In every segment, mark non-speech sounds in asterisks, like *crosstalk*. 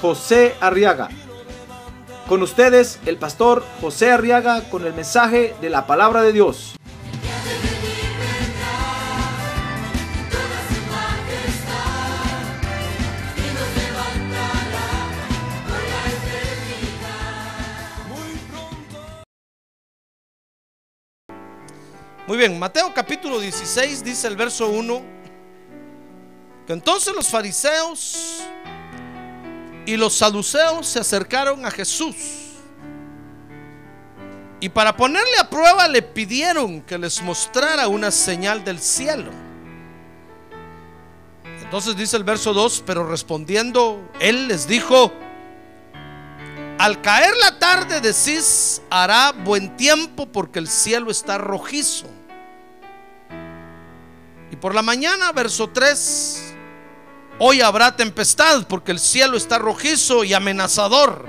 José Arriaga. Con ustedes, el pastor José Arriaga con el mensaje de la palabra de Dios. Muy bien, Mateo capítulo 16 dice el verso 1 que entonces los fariseos y los saduceos se acercaron a Jesús y para ponerle a prueba le pidieron que les mostrara una señal del cielo. Entonces dice el verso 2, pero respondiendo él les dijo, al caer la tarde decís, hará buen tiempo porque el cielo está rojizo. Y por la mañana, verso 3, hoy habrá tempestad porque el cielo está rojizo y amenazador.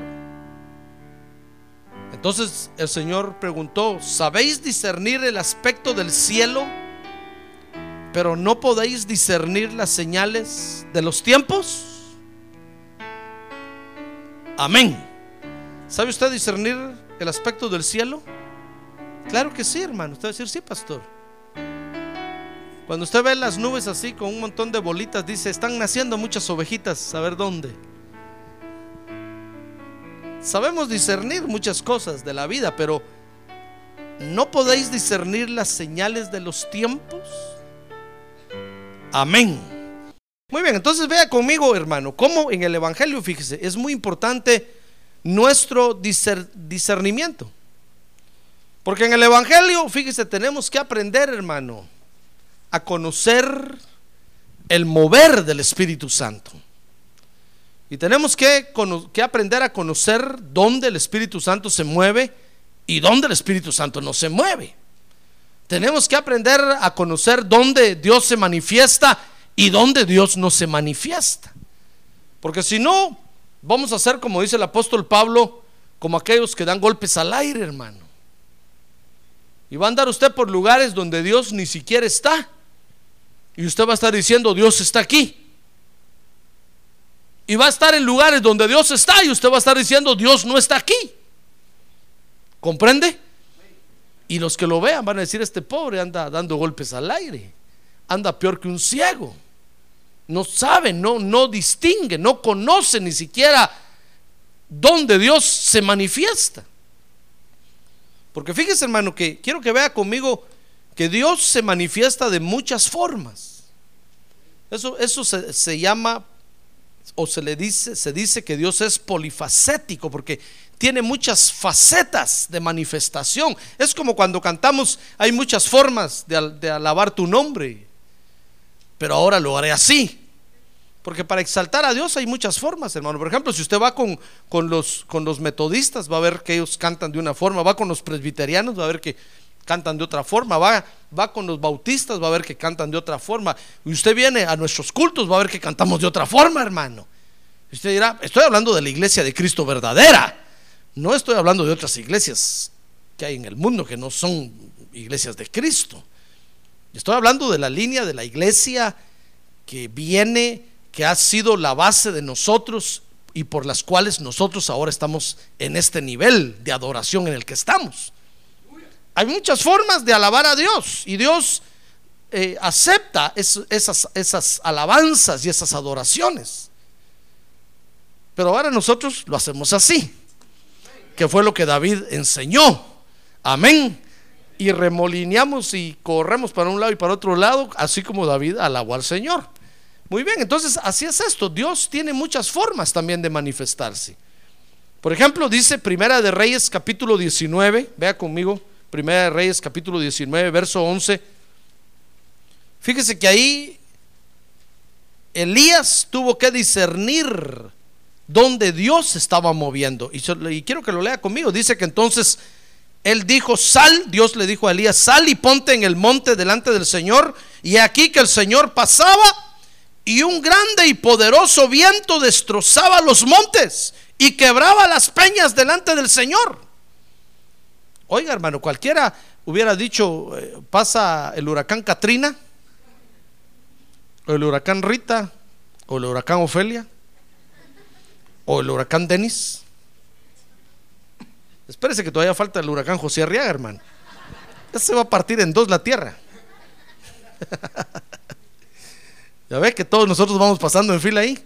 Entonces el Señor preguntó, ¿sabéis discernir el aspecto del cielo? Pero no podéis discernir las señales de los tiempos. Amén. ¿Sabe usted discernir el aspecto del cielo? Claro que sí, hermano. Usted va a decir, sí, pastor. Cuando usted ve las nubes así con un montón de bolitas, dice, están naciendo muchas ovejitas, saber dónde. Sabemos discernir muchas cosas de la vida, pero ¿no podéis discernir las señales de los tiempos? Amén. Muy bien, entonces vea conmigo, hermano, cómo en el Evangelio, fíjese, es muy importante nuestro discernimiento. Porque en el Evangelio, fíjese, tenemos que aprender, hermano, a conocer el mover del Espíritu Santo. Y tenemos que, que, aprender a conocer dónde el Espíritu Santo se mueve y dónde el Espíritu Santo no se mueve. Tenemos que aprender a conocer dónde Dios se manifiesta y dónde Dios no se manifiesta. Porque si no, vamos a ser como dice el apóstol Pablo, como aquellos que dan golpes al aire, hermano. Y va a andar usted por lugares donde Dios ni siquiera está. Y usted va a estar diciendo, Dios está aquí. Y va a estar en lugares donde Dios está y usted va a estar diciendo, Dios no está aquí. ¿Comprende? Y los que lo vean van a decir, este pobre anda dando golpes al aire. Anda peor que un ciego. No sabe, no, no distingue, no conoce ni siquiera dónde Dios se manifiesta. Porque fíjese hermano que quiero que vea conmigo que Dios se manifiesta de muchas formas. Eso, eso se, se llama o se le dice, se dice que Dios es polifacético porque tiene muchas facetas de manifestación. Es como cuando cantamos, hay muchas formas de, de, alabar tu nombre, pero ahora lo haré así. Porque para exaltar a Dios hay muchas formas, hermano. Por ejemplo, si usted va con, con, los, con los metodistas, va a ver que ellos cantan de una forma, va con los presbiterianos, va a ver que cantan de otra forma, va, va con los bautistas, va a ver que cantan de otra forma. Y usted viene a nuestros cultos, va a ver que cantamos de otra forma, hermano. Usted dirá, estoy hablando de la iglesia de Cristo verdadera. No estoy hablando de otras iglesias que hay en el mundo que no son iglesias de Cristo. Estoy hablando de la línea de la iglesia que viene, que ha sido la base de nosotros y por las cuales nosotros ahora estamos en este nivel de adoración en el que estamos. Hay muchas formas de alabar a Dios y Dios eh, acepta esas, esas alabanzas y esas adoraciones. Pero ahora nosotros lo hacemos así, que fue lo que David enseñó. Amén. Y remolineamos y corremos para un lado y para otro lado, así como David alabó al Señor. Muy bien, entonces así es esto. Dios tiene muchas formas también de manifestarse. Por ejemplo, dice Primera de Reyes capítulo 19, vea conmigo. Primera de Reyes capítulo 19, verso 11. Fíjese que ahí Elías tuvo que discernir donde Dios estaba moviendo. Y, y quiero que lo lea conmigo. Dice que entonces él dijo, sal, Dios le dijo a Elías, sal y ponte en el monte delante del Señor. Y aquí que el Señor pasaba y un grande y poderoso viento destrozaba los montes y quebraba las peñas delante del Señor. Oiga, hermano, cualquiera hubiera dicho, eh, pasa el huracán Katrina, o el huracán Rita, o el huracán Ofelia, o el huracán Denis. Espérese que todavía falta el huracán José Arriaga, hermano. Ya se va a partir en dos la tierra. *laughs* ya ve que todos nosotros vamos pasando en fila ahí.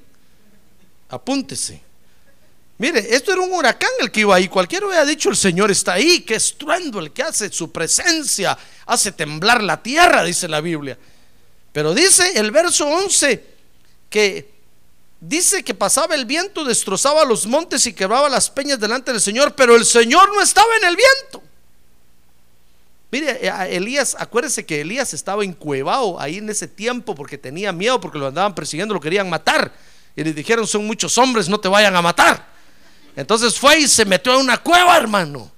Apúntese. Mire, esto era un huracán el que iba ahí. Cualquiera hubiera dicho el Señor está ahí, que estruendo el que hace su presencia, hace temblar la tierra, dice la Biblia. Pero dice el verso 11 que Dice que pasaba el viento, destrozaba los montes y quebraba las peñas delante del Señor, pero el Señor no estaba en el viento. Mire, eh, Elías, acuérdese que Elías estaba encuevado ahí en ese tiempo porque tenía miedo, porque lo andaban persiguiendo, lo querían matar. Y le dijeron, son muchos hombres, no te vayan a matar. Entonces fue y se metió en una cueva, hermano.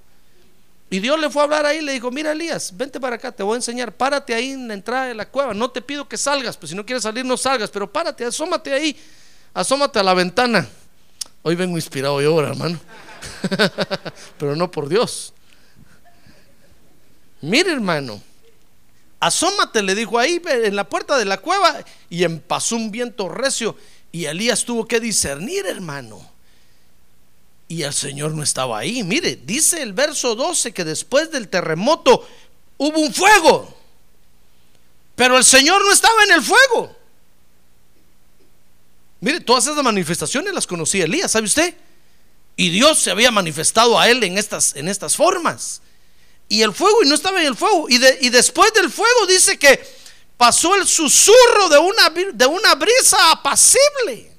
Y Dios le fue a hablar ahí y le dijo, mira Elías, vente para acá, te voy a enseñar, párate ahí en la entrada de la cueva. No te pido que salgas, pues si no quieres salir no salgas, pero párate, asómate ahí asómate a la ventana. Hoy vengo inspirado yo ahora, hermano. *laughs* Pero no por Dios. Mire, hermano. Asómate, le dijo ahí en la puerta de la cueva. Y pasó un viento recio. Y Elías tuvo que discernir, hermano. Y el Señor no estaba ahí. Mire, dice el verso 12 que después del terremoto hubo un fuego. Pero el Señor no estaba en el fuego. Mire, todas esas manifestaciones las conocía Elías, ¿sabe usted? Y Dios se había manifestado a él en estas, en estas formas. Y el fuego, y no estaba en el fuego. Y, después del fuego dice que pasó el susurro de una, de una brisa apacible.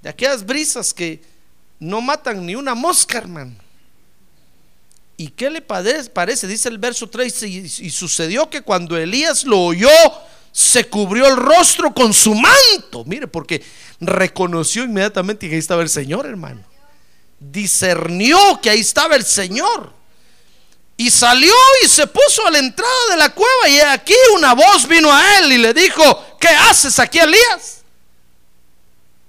De aquellas brisas que no matan ni una mosca, hermano. ¿Y qué le parece? Dice el verso 3, y sucedió que cuando Elías lo oyó, se cubrió el rostro con su manto. Mire, porque reconoció inmediatamente que ahí estaba el Señor, hermano. Discernió que ahí estaba el Señor. Y salió y se puso a la entrada de la cueva. Y aquí una voz vino a él y le dijo: ¿Qué haces aquí, Elías?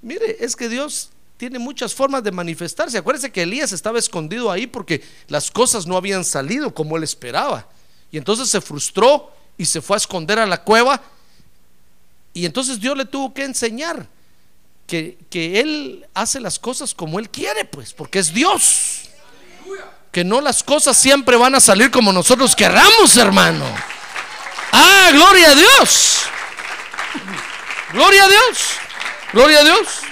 Mire, es que Dios tiene muchas formas de manifestarse. Acuérdese que Elías estaba escondido ahí porque las cosas no habían salido como él esperaba. Y entonces se frustró y se fue a esconder a la cueva. Y entonces Dios le tuvo que enseñar que, que Él hace las cosas como Él quiere, pues, porque es Dios. Que no las cosas siempre van a salir como nosotros querramos, hermano. Ah, gloria a Dios. Gloria a Dios. Gloria a Dios.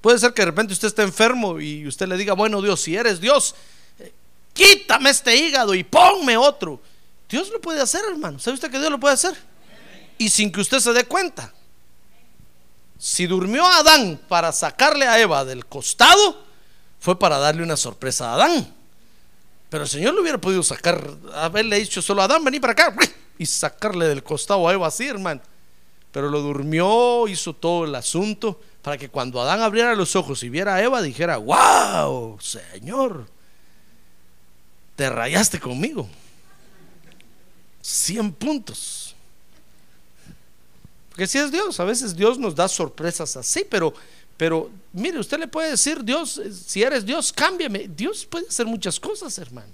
Puede ser que de repente usted esté enfermo y usted le diga, bueno Dios, si eres Dios, eh, quítame este hígado y ponme otro. Dios lo puede hacer, hermano. ¿Sabe usted que Dios lo puede hacer? Y sin que usted se dé cuenta. Si durmió Adán para sacarle a Eva del costado, fue para darle una sorpresa a Adán. Pero el Señor lo hubiera podido sacar, haberle dicho solo a Adán, vení para acá, y sacarle del costado a Eva así, hermano. Pero lo durmió, hizo todo el asunto, para que cuando Adán abriera los ojos y viera a Eva, dijera, wow, Señor, te rayaste conmigo. 100 puntos. Porque si es Dios, a veces Dios nos da sorpresas así, pero, pero mire, usted le puede decir, Dios, si eres Dios, cámbiame. Dios puede hacer muchas cosas, hermano.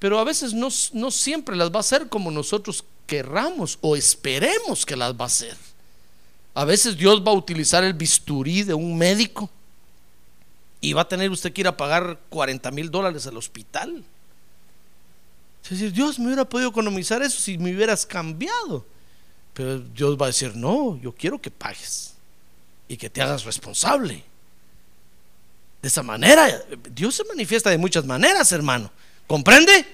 Pero a veces no, no siempre las va a hacer como nosotros querramos o esperemos que las va a hacer. A veces Dios va a utilizar el bisturí de un médico y va a tener usted que ir a pagar 40 mil dólares al hospital. Es decir, Dios me hubiera podido economizar eso si me hubieras cambiado. Pero Dios va a decir, no, yo quiero que pagues y que te hagas responsable. De esa manera, Dios se manifiesta de muchas maneras, hermano. ¿Comprende?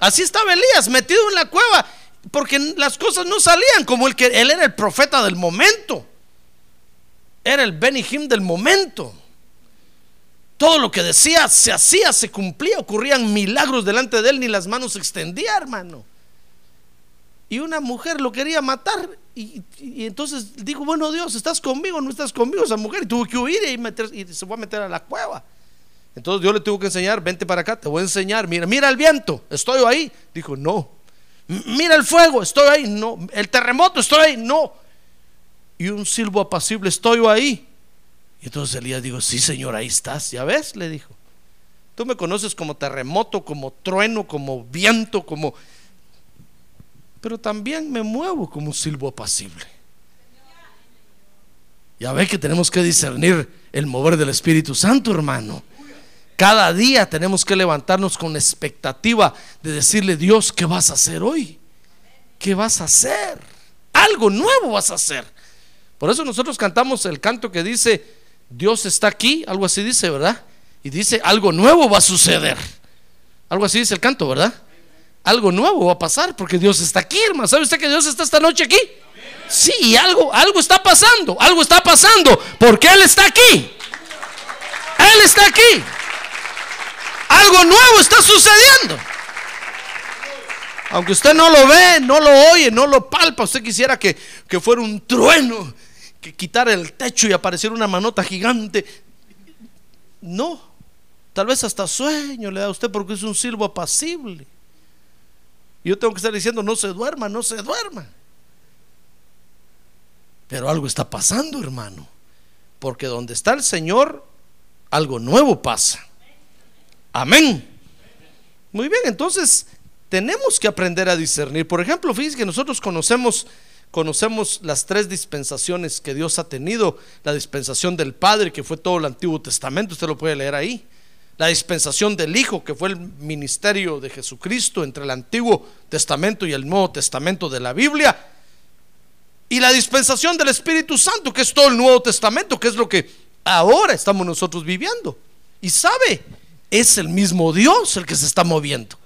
Así estaba Elías, metido en la cueva, porque las cosas no salían como el que él era el profeta del momento. Era el Benihim del momento. Todo lo que decía se hacía, se cumplía, ocurrían milagros delante de él, ni las manos se extendía, hermano. y una mujer lo quería matar. Y, y entonces dijo, bueno Dios, ¿estás conmigo no estás conmigo esa mujer? Y tuvo que huir y, meter, y se fue a meter a la cueva. Entonces Dios le tuvo que enseñar, vente para acá, te voy a enseñar, mira, mira el viento, estoy ahí. Dijo, no. Mira el fuego, estoy ahí, no. El terremoto, estoy ahí, no. Y un silbo apacible, estoy ahí. Y entonces Elías dijo, sí Señor, ahí estás, ya ves, le dijo. Tú me conoces como terremoto, como trueno, como viento, como... Pero también me muevo como un silbo apacible. Ya ve que tenemos que discernir el mover del Espíritu Santo, hermano. Cada día tenemos que levantarnos con expectativa de decirle, Dios, ¿qué vas a hacer hoy? ¿Qué vas a hacer? Algo nuevo vas a hacer. Por eso nosotros cantamos el canto que dice, Dios está aquí, algo así dice, ¿verdad? Y dice, algo nuevo va a suceder. Algo así dice el canto, ¿verdad? Algo nuevo va a pasar porque Dios está aquí, hermano. ¿Sabe usted que Dios está esta noche aquí? Sí, algo, algo está pasando, algo está pasando porque Él está aquí. Él está aquí. Algo nuevo está sucediendo. Aunque usted no lo ve, no lo oye, no lo palpa, usted quisiera que, que fuera un trueno, que quitara el techo y apareciera una manota gigante. No, tal vez hasta sueño le da a usted porque es un silbo apacible. Yo tengo que estar diciendo, no se duerma, no se duerma. Pero algo está pasando, hermano. Porque donde está el Señor, algo nuevo pasa. Amén. Muy bien, entonces tenemos que aprender a discernir. Por ejemplo, fíjense que nosotros conocemos conocemos las tres dispensaciones que Dios ha tenido. La dispensación del Padre, que fue todo el Antiguo Testamento, usted lo puede leer ahí. La dispensación del Hijo, que fue el ministerio de Jesucristo entre el Antiguo Testamento y el Nuevo Testamento de la Biblia. Y la dispensación del Espíritu Santo, que es todo el Nuevo Testamento, que es lo que ahora estamos nosotros viviendo. Y sabe, es el mismo Dios el que se está moviendo.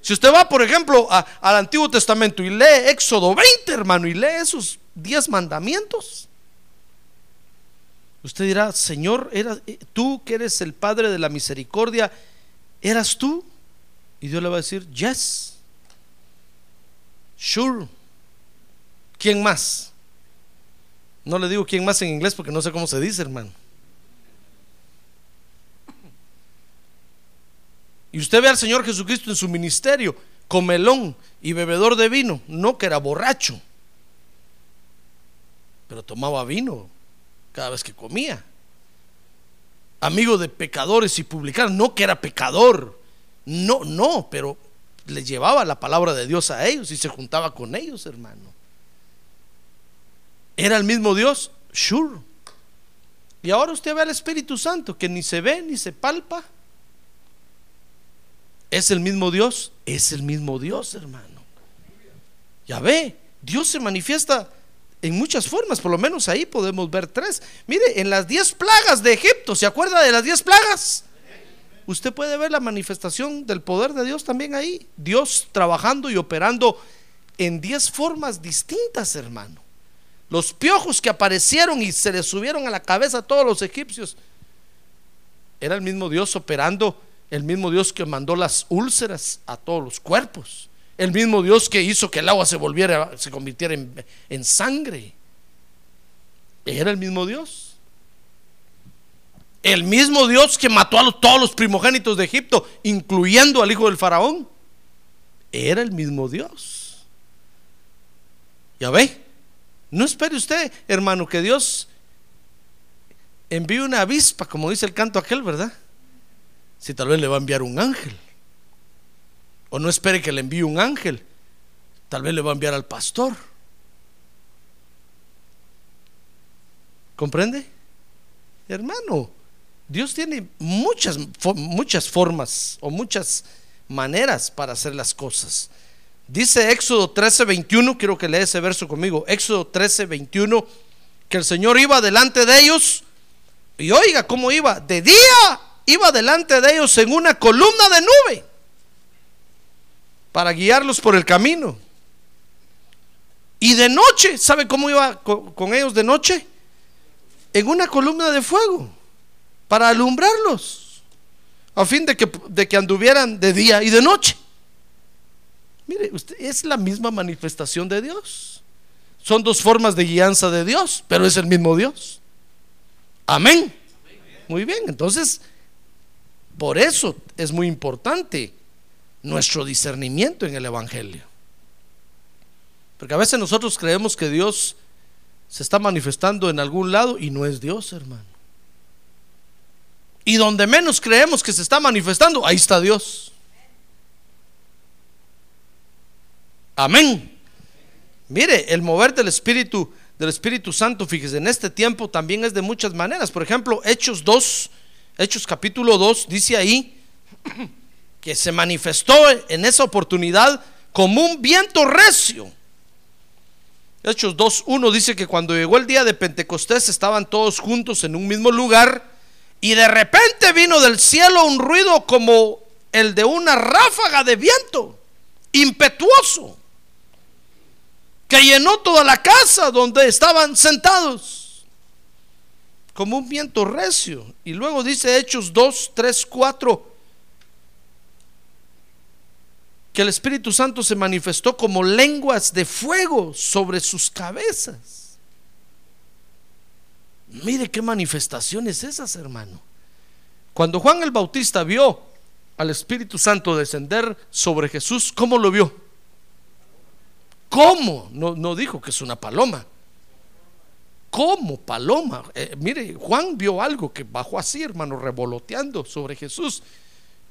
Si usted va, por ejemplo, al Antiguo Testamento y lee Éxodo 20, hermano, y lee esos 10 mandamientos, usted dirá, Señor, eh, tú que eres el Padre de la misericordia, ¿eras tú? Y Dios le va a decir, yes, sure. ¿Quién más? No le digo quién más en inglés porque no sé cómo se dice, hermano. Y usted ve al Señor Jesucristo en su ministerio, comelón y bebedor de vino, no que era borracho, pero tomaba vino cada vez que comía. Amigo de pecadores y publicanos, no que era pecador, no, no, pero le llevaba la palabra de Dios a ellos y se juntaba con ellos, hermano. ¿Era el mismo Dios? Sure. Y ahora usted ve al Espíritu Santo que ni se ve ni se palpa, ¿Es el mismo Dios? Es el mismo Dios, hermano. Ya ve, Dios se manifiesta en muchas formas, por lo menos ahí podemos ver tres. Mire, en las diez plagas de Egipto, ¿se acuerda de las diez plagas? Usted puede ver la manifestación del poder de Dios también ahí. Dios trabajando y operando en diez formas distintas, hermano. Los piojos que aparecieron y se les subieron a la cabeza a todos los egipcios. Era el mismo Dios operando el mismo Dios que mandó las úlceras a todos los cuerpos. El mismo Dios que hizo que el agua se volviera, se convirtiera en, sangre. Era el mismo Dios. El mismo Dios que mató a todos los primogénitos de Egipto, incluyendo al hijo del faraón. Era el mismo Dios. Ya ve. No espere usted, hermano, que Dios envíe una avispa, como dice el canto aquel, ¿verdad? Si tal vez le va a enviar un ángel. O no espere que le envíe un ángel, tal vez le va a enviar al pastor. ¿Comprende? Hermano, Dios tiene muchas, muchas formas o muchas maneras para hacer las cosas. Dice Éxodo 13, 21, quiero que lea ese verso conmigo. Éxodo 13, 21, que el Señor iba delante de ellos. Y oiga cómo iba, de día iba delante de ellos en una columna de nube para guiarlos por el camino. Y de noche, ¿sabe cómo iba con, ellos de noche? En una columna de fuego para alumbrarlos, a fin de que, anduvieran de día y de noche. Mire, usted, es la misma manifestación de Dios. Son dos formas de guianza de Dios, pero es el mismo Dios. Amén. Muy bien, entonces, por eso es muy importante nuestro discernimiento en el Evangelio. Porque a veces nosotros creemos que Dios se está manifestando en algún lado y no es Dios, hermano. Y donde menos creemos que se está manifestando, ahí está Dios. Amén. Mire, el mover del Espíritu, del Espíritu Santo, fíjese, en este tiempo también es de muchas maneras. Por ejemplo, Hechos 2, Hechos capítulo 2, dice ahí que se manifestó en esa oportunidad como un viento recio. Hechos 2.1 dice que cuando llegó el día de Pentecostés estaban todos juntos en un mismo lugar y de repente vino del cielo un ruido como el de una ráfaga de viento, impetuoso, que llenó toda la casa donde estaban sentados, como un viento recio. Y luego dice Hechos 2, 3, 4 que el Espíritu Santo se manifestó como lenguas de fuego sobre sus cabezas. Mire qué manifestaciones esas, hermano. Cuando Juan el Bautista vio al Espíritu Santo descender sobre Jesús, ¿cómo lo vio? ¿Cómo? No, no dijo que es una paloma. ¿Cómo paloma? Eh, mire, Juan vio algo que bajó así, hermano, revoloteando sobre Jesús.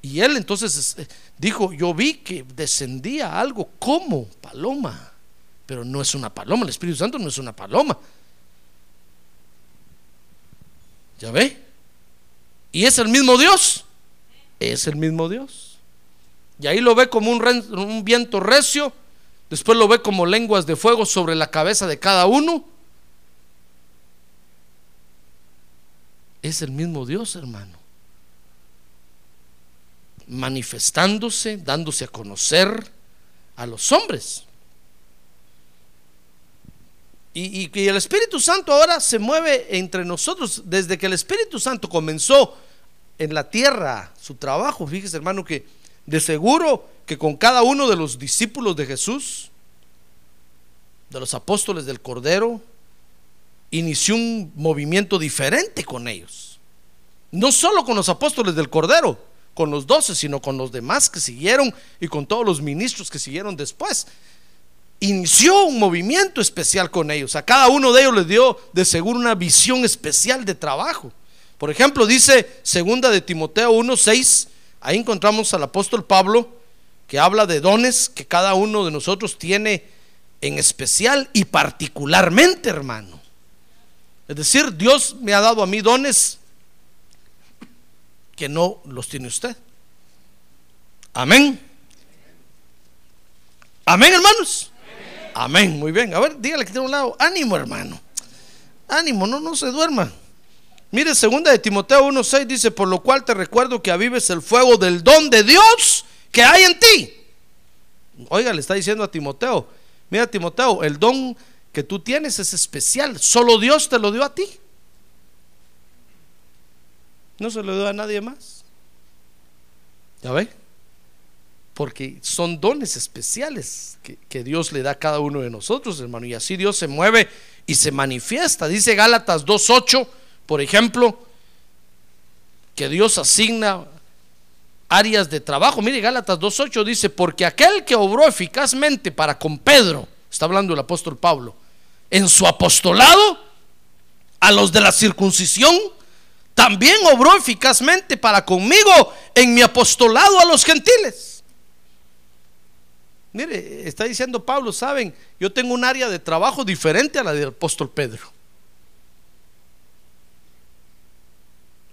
Y él entonces eh, dijo, yo vi que descendía algo como paloma, pero no es una paloma, el Espíritu Santo no es una paloma. ¿Ya ve? Y es el mismo Dios, es el mismo Dios. Y ahí lo ve como un viento recio, después lo ve como lenguas de fuego sobre la cabeza de cada uno. Es el mismo Dios, hermano manifestándose, dándose a conocer a los hombres. Y, el Espíritu Santo ahora se mueve entre nosotros. Desde que el Espíritu Santo comenzó en la tierra su trabajo, fíjese hermano que de seguro que con cada uno de los discípulos de Jesús, de los apóstoles del Cordero, inició un movimiento diferente con ellos. No solo con los apóstoles del Cordero, con los doce, sino con los demás que siguieron y con todos los ministros que siguieron después. Inició un movimiento especial con ellos. A cada uno de ellos les dio de seguro una visión especial de trabajo. Por ejemplo, dice segunda de Timoteo 1:6, ahí encontramos al apóstol Pablo que habla de dones que cada uno de nosotros tiene en especial y particularmente, hermano. Es decir, Dios me ha dado a mí dones que no los tiene usted. Amén. Amén, hermanos. Amén. Muy bien. A ver, dígale que tiene un lado. Ánimo, hermano. Ánimo, no, no se duerma. Mire, segunda de Timoteo 1.6 dice, por lo cual te recuerdo que avives el fuego del don de Dios que hay en ti. Oiga, le está diciendo a Timoteo, mira Timoteo, el don que tú tienes es especial, solo Dios te lo dio a ti. No se lo dio a nadie más. ¿Ya ve? Porque son dones especiales que, Dios le da a cada uno de nosotros, hermano. Y así Dios se mueve y se manifiesta. Dice Gálatas 2.8, por ejemplo, que Dios asigna áreas de trabajo. Mire, Gálatas 2.8 dice, porque aquel que obró eficazmente para con Pedro, está hablando el apóstol Pablo, en su apostolado, a los de la circuncisión, también obró eficazmente para conmigo en mi apostolado a los gentiles. Mire, está diciendo Pablo, saben, yo tengo un área de trabajo diferente a la del apóstol Pedro.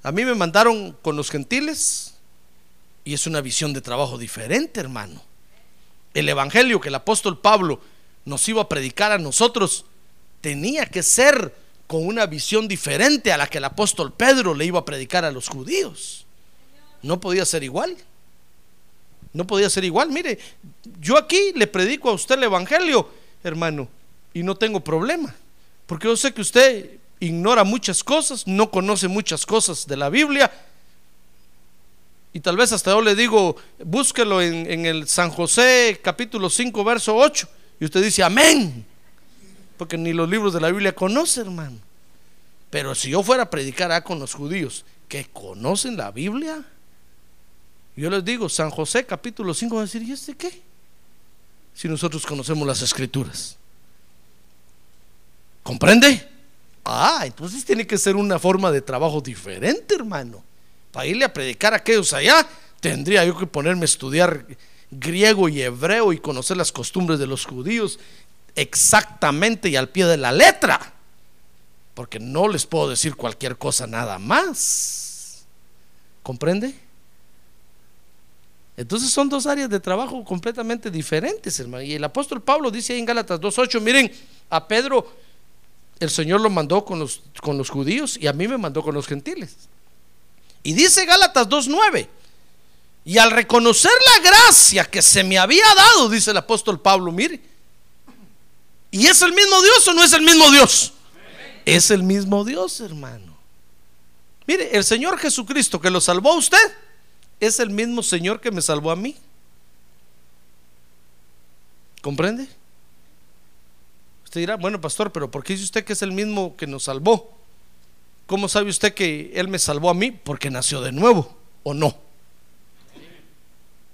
A mí me mandaron con los gentiles y es una visión de trabajo diferente, hermano. El evangelio que el apóstol Pablo nos iba a predicar a nosotros tenía que ser con una visión diferente a la que el apóstol Pedro le iba a predicar a los judíos. No podía ser igual. No podía ser igual. Mire, yo aquí le predico a usted el Evangelio, hermano, y no tengo problema. Porque yo sé que usted ignora muchas cosas, no conoce muchas cosas de la Biblia. Y tal vez hasta yo le digo, búsquelo en, en el San José capítulo 5, verso 8. Y usted dice, amén. Porque ni los libros de la Biblia conoce, hermano. Pero si yo fuera a predicar a con los judíos que conocen la Biblia, yo les digo, San José capítulo 5 va a decir, ¿y este qué? Si nosotros conocemos las escrituras. ¿Comprende? Ah, entonces tiene que ser una forma de trabajo diferente, hermano. Para irle a predicar a aquellos allá, tendría yo que ponerme a estudiar griego y hebreo y conocer las costumbres de los judíos exactamente y al pie de la letra. Porque no les puedo decir cualquier cosa nada más. ¿Comprende? Entonces son dos áreas de trabajo completamente diferentes, hermano. Y el apóstol Pablo dice ahí en Gálatas 2.8, miren, a Pedro el Señor lo mandó con los, con los judíos y a mí me mandó con los gentiles. Y dice Gálatas 2.9, y al reconocer la gracia que se me había dado, dice el apóstol Pablo, mire, ¿y es el mismo Dios o no es el mismo Dios? Es el mismo Dios, hermano. Mire, el Señor Jesucristo que lo salvó a usted, es el mismo Señor que me salvó a mí. ¿Comprende? Usted dirá, bueno, pastor, pero ¿por qué dice usted que es el mismo que nos salvó? ¿Cómo sabe usted que Él me salvó a mí? Porque nació de nuevo, ¿o no?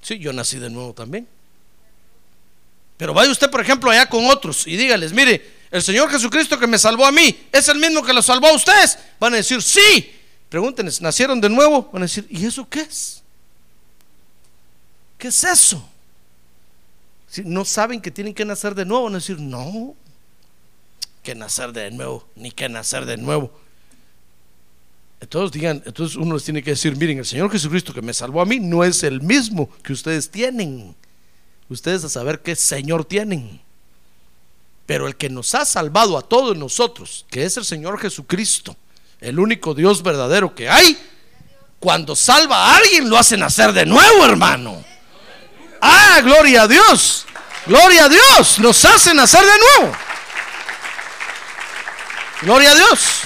Sí, yo nací de nuevo también. Pero vaya usted, por ejemplo, allá con otros y dígales, mire, el Señor Jesucristo que me salvó a mí, ¿es el mismo que lo salvó a ustedes? Van a decir, sí. Pregúntenles, ¿nacieron de nuevo? Van a decir, ¿y eso qué es? ¿Qué es eso? Si no saben que tienen que nacer de nuevo, van a decir, no, que nacer de nuevo, ni que nacer de nuevo. Entonces digan, entonces uno les tiene que decir, miren, el Señor Jesucristo que me salvó a mí no es el mismo que ustedes tienen. Ustedes a saber qué Señor tienen. Pero el que nos ha salvado a todos nosotros, que es el Señor Jesucristo, el único Dios verdadero que hay, cuando salva a alguien lo hace nacer de nuevo, hermano. Ah, gloria a Dios. Gloria a Dios. Nos hace nacer de nuevo. Gloria a Dios.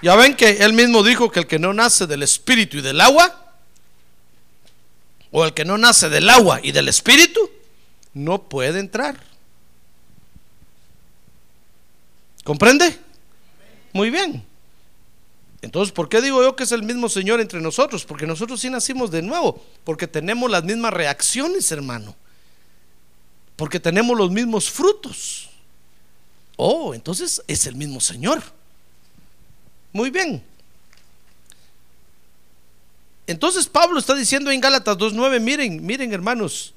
Ya ven que él mismo dijo que el que no nace del espíritu y del agua, o el que no nace del agua y del espíritu, no puede entrar. ¿Comprende? Muy bien. Entonces, ¿por qué digo yo que es el mismo Señor entre nosotros? Porque nosotros sí nacimos de nuevo, porque tenemos las mismas reacciones, hermano. Porque tenemos los mismos frutos. Oh, entonces es el mismo Señor. Muy bien. Entonces Pablo está diciendo en Gálatas 2.9, miren, miren hermanos,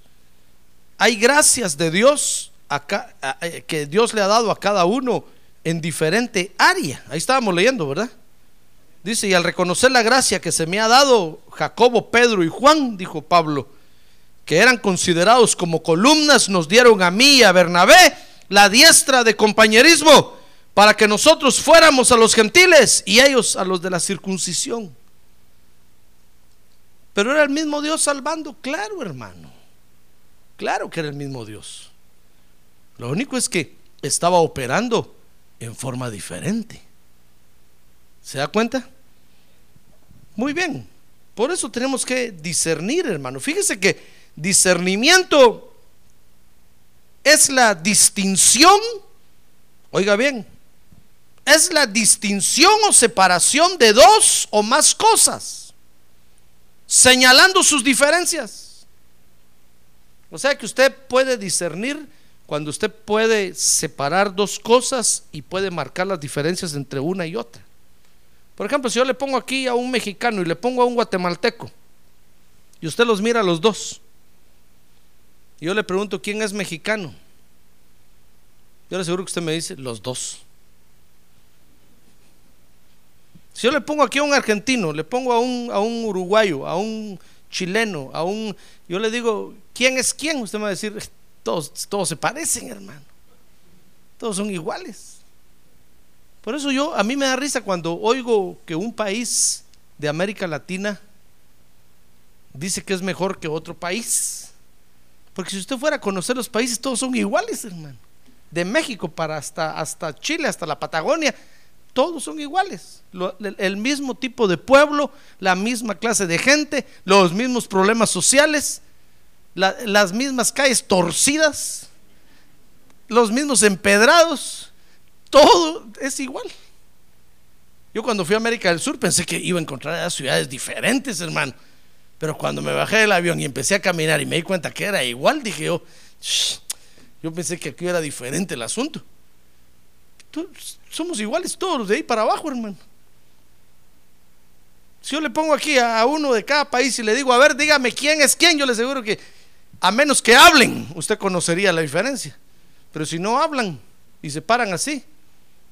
hay gracias de Dios acá, eh, que Dios le ha dado a cada uno en diferente área. Ahí estábamos leyendo, ¿verdad? Dice, y al reconocer la gracia que se me ha dado Jacobo, Pedro y Juan, dijo Pablo, que eran considerados como columnas, nos dieron a mí y a Bernabé la diestra de compañerismo para que nosotros fuéramos a los gentiles y ellos a los de la circuncisión. Pero era el mismo Dios salvando, claro hermano, claro que era el mismo Dios. Lo único es que estaba operando en forma diferente. ¿Se da cuenta? Muy bien. Por eso tenemos que discernir, hermano. Fíjese que discernimiento es la distinción, oiga bien, es la distinción o separación de dos o más cosas, señalando sus diferencias. O sea que usted puede discernir cuando usted puede separar dos cosas y puede marcar las diferencias entre una y otra. Por ejemplo, si yo le pongo aquí a un mexicano y le pongo a un guatemalteco, y usted los mira a los dos, y yo le pregunto quién es mexicano, yo le aseguro que usted me dice los dos. Si yo le pongo aquí a un argentino, le pongo a un, a un uruguayo, a un chileno, a un... Yo le digo, ¿quién es quién? Usted me va a decir, todos, todos se parecen, hermano. Todos son iguales. Por eso yo, a mí me da risa cuando oigo que un país de América Latina dice que es mejor que otro país. Porque si usted fuera a conocer los países, todos son iguales, hermano. De México para hasta, hasta Chile, hasta la Patagonia, Todos son iguales. El, mismo tipo de pueblo, la misma clase de gente, los mismos problemas sociales, la- las mismas calles torcidas, los mismos empedrados. Todo es igual. Yo cuando fui a América del Sur pensé que iba a encontrar ciudades diferentes, hermano. Pero cuando me bajé del avión y empecé a caminar y me di cuenta que era igual, dije yo, "Shh, yo pensé que aquí era diferente el asunto. Somos iguales todos de ahí para abajo, hermano. Si yo le pongo aquí a uno de cada país y le digo, a ver, dígame quién es quién, yo le aseguro que a menos que hablen, usted conocería la diferencia. Pero si no hablan y se paran así,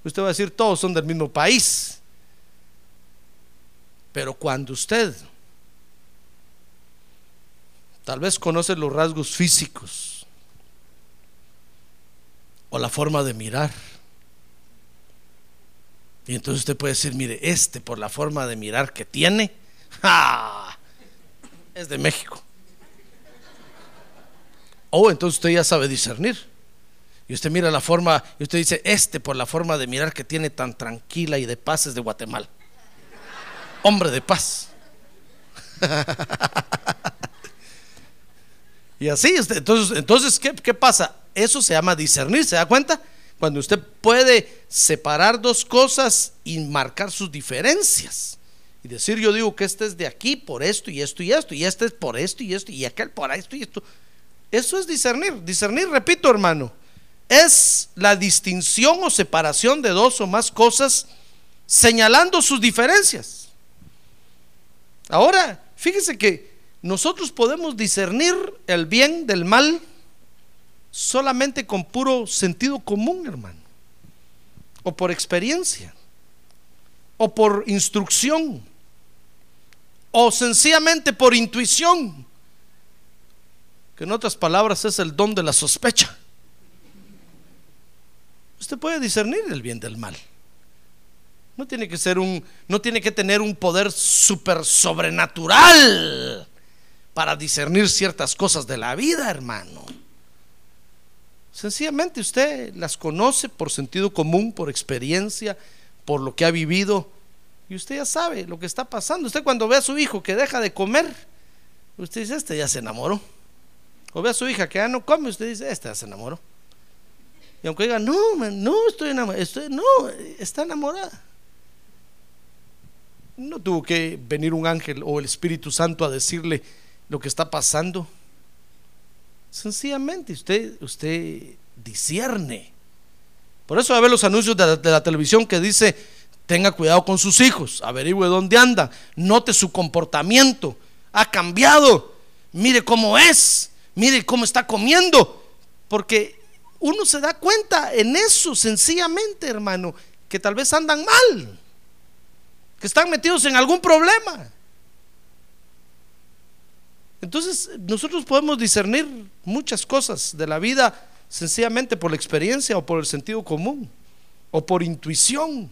usted va a decir, todos son del mismo país. Pero cuando usted tal vez conoce los rasgos físicos o la forma de mirar, y entonces usted puede decir, mire, este por la forma de mirar que tiene, es de México. O entonces usted ya sabe discernir. Y usted mira la forma, y usted dice, este por la forma de mirar que tiene tan tranquila y de paz es de Guatemala. Hombre de paz. *laughs* y así, entonces, entonces ¿qué, ¿qué pasa? Eso se llama discernir, ¿se da cuenta? Cuando usted puede separar dos cosas y marcar sus diferencias. Y decir, yo digo que este es de aquí por esto y esto y esto, y este es por esto y esto, y aquel por esto y esto. Eso es discernir. Discernir, repito, hermano, es la distinción o separación de dos o más cosas señalando sus diferencias. Ahora, fíjese que nosotros podemos discernir el bien del mal solamente con puro sentido común, hermano, o por experiencia, o por instrucción, o sencillamente por intuición, que en otras palabras es el don de la sospecha. Usted puede discernir el bien del mal. No tiene que ser un, no tiene que tener un poder super sobrenatural para discernir ciertas cosas de la vida, hermano. Sencillamente usted las conoce por sentido común, por experiencia, por lo que ha vivido. Y usted ya sabe lo que está pasando. Usted cuando ve a su hijo que deja de comer, usted dice, este ya se enamoró. O ve a su hija que ya no come, usted dice, este ya se enamoró. Y aunque diga, no, no estoy enamorada, no, está enamorada. No tuvo que venir un ángel o el Espíritu Santo a decirle lo que está pasando. Sencillamente usted, usted discierne. Por eso a ver los anuncios de la, de la televisión que dice, tenga cuidado con sus hijos, averigüe dónde anda, note su comportamiento, ha cambiado, mire cómo es, mire cómo está comiendo, porque uno se da cuenta en eso sencillamente, hermano, que tal vez andan mal, que están metidos en algún problema. Entonces, nosotros podemos discernir muchas cosas de la vida sencillamente por la experiencia o por el sentido común o por intuición.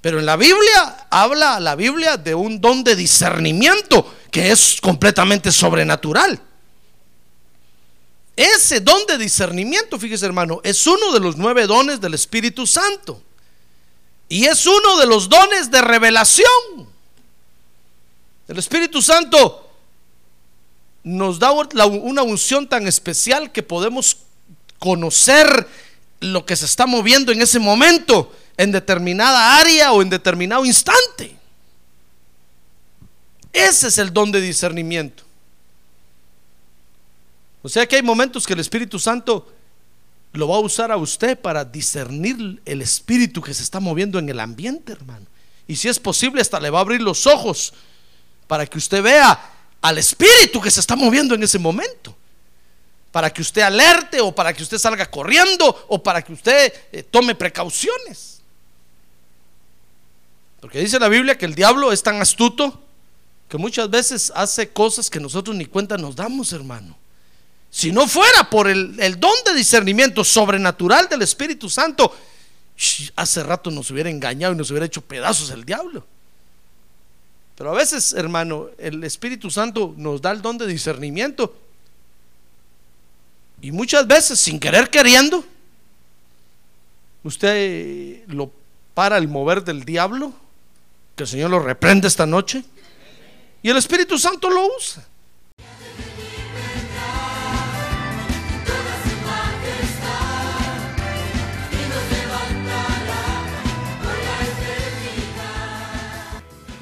Pero en la Biblia habla la Biblia de un don de discernimiento que es completamente sobrenatural. Ese don de discernimiento, fíjese hermano, es uno de los nueve dones del Espíritu Santo. Y es uno de los dones de revelación. El Espíritu Santo nos da una unción tan especial que podemos conocer lo que se está moviendo en ese momento, en determinada área o en determinado instante. Ese es el don de discernimiento. O sea que hay momentos que el Espíritu Santo lo va a usar a usted para discernir el espíritu que se está moviendo en el ambiente, hermano. Y si es posible, hasta le va a abrir los ojos para que usted vea al espíritu que se está moviendo en ese momento. Para que usted alerte o para que usted salga corriendo o para que usted eh, tome precauciones. Porque dice la Biblia que el diablo es tan astuto que muchas veces hace cosas que nosotros ni cuenta nos damos, hermano. Si no fuera por el, el don de discernimiento sobrenatural del Espíritu Santo, hace rato nos hubiera engañado y nos hubiera hecho pedazos el diablo. Pero a veces, hermano, el Espíritu Santo nos da el don de discernimiento. Y muchas veces, sin querer queriendo, usted lo para el mover del diablo, que el Señor lo reprende esta noche, y el Espíritu Santo lo usa.